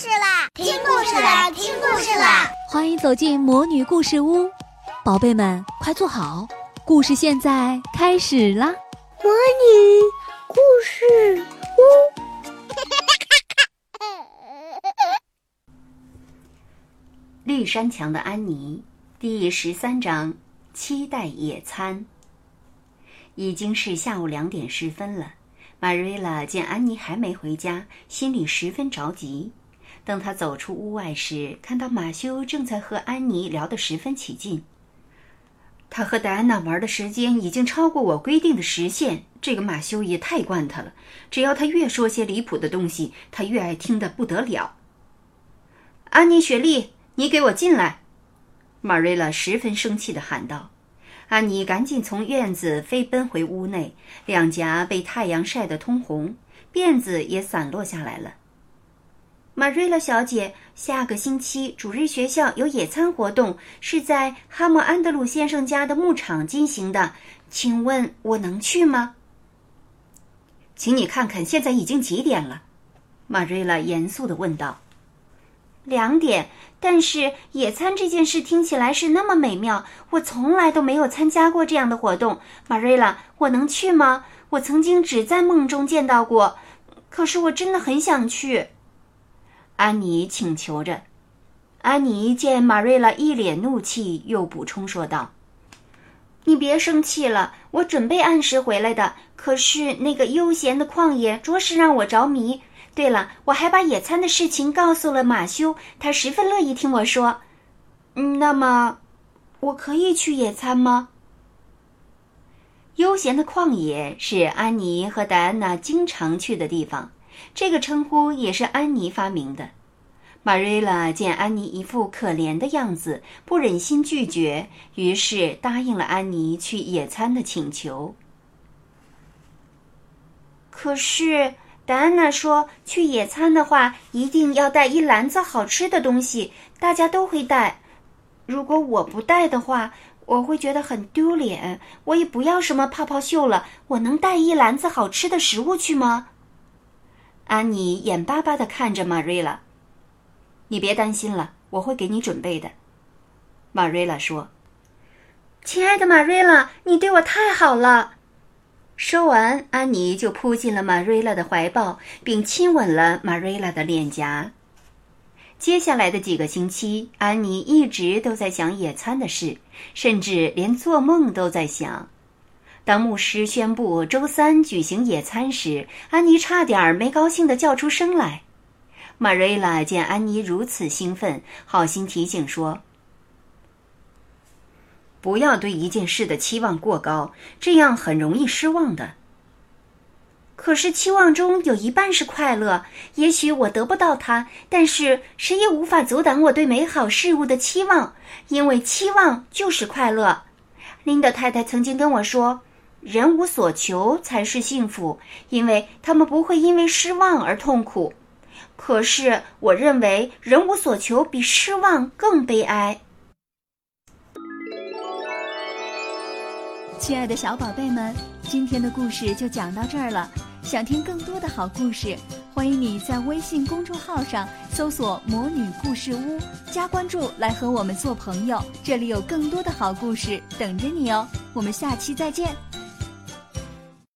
事啦！听故事啦！听故事啦！欢迎走进魔女故事屋，宝贝们快坐好，故事现在开始啦！魔女故事屋，绿山墙的安妮，第十三章：期待野餐。已经是下午两点十分了。玛瑞拉见安妮还没回家，心里十分着急。等他走出屋外时，看到马修正在和安妮聊得十分起劲。他和戴安娜玩的时间已经超过我规定的时限。这个马修也太惯他了。只要他越说些离谱的东西，他越爱听得不得了。安妮、雪莉，你给我进来！玛瑞拉十分生气地喊道。安妮赶紧从院子飞奔回屋内，两颊被太阳晒得通红，辫子也散落下来了。玛瑞拉小姐，下个星期主日学校有野餐活动，是在哈默安德鲁先生家的牧场进行的，请问我能去吗？请你看看现在已经几点了？玛瑞拉严肃地问道。两点。但是野餐这件事听起来是那么美妙，我从来都没有参加过这样的活动。玛瑞拉，我能去吗？我曾经只在梦中见到过，可是我真的很想去。安妮请求着。安妮见玛瑞拉一脸怒气，又补充说道：“你别生气了，我准备按时回来的。可是那个悠闲的旷野着实让我着迷。”对了，我还把野餐的事情告诉了马修，他十分乐意听我说。嗯，那么，我可以去野餐吗？悠闲的旷野是安妮和戴安娜经常去的地方，这个称呼也是安妮发明的。玛瑞拉见安妮一副可怜的样子，不忍心拒绝，于是答应了安妮去野餐的请求。可是。戴安娜说：“去野餐的话，一定要带一篮子好吃的东西，大家都会带。如果我不带的话，我会觉得很丢脸。我也不要什么泡泡袖了，我能带一篮子好吃的食物去吗？”安妮眼巴巴的看着玛瑞拉：“你别担心了，我会给你准备的。”玛瑞拉说：“亲爱的玛瑞拉，你对我太好了。”说完，安妮就扑进了玛瑞拉的怀抱，并亲吻了玛瑞拉的脸颊。接下来的几个星期，安妮一直都在想野餐的事，甚至连做梦都在想。当牧师宣布周三举行野餐时，安妮差点没高兴的叫出声来。玛瑞拉见安妮如此兴奋，好心提醒说。不要对一件事的期望过高，这样很容易失望的。可是期望中有一半是快乐，也许我得不到它，但是谁也无法阻挡我对美好事物的期望，因为期望就是快乐。琳达太太曾经跟我说：“人无所求才是幸福，因为他们不会因为失望而痛苦。”可是我认为人无所求比失望更悲哀。亲爱的小宝贝们，今天的故事就讲到这儿了。想听更多的好故事，欢迎你在微信公众号上搜索“魔女故事屋”，加关注来和我们做朋友。这里有更多的好故事等着你哦。我们下期再见。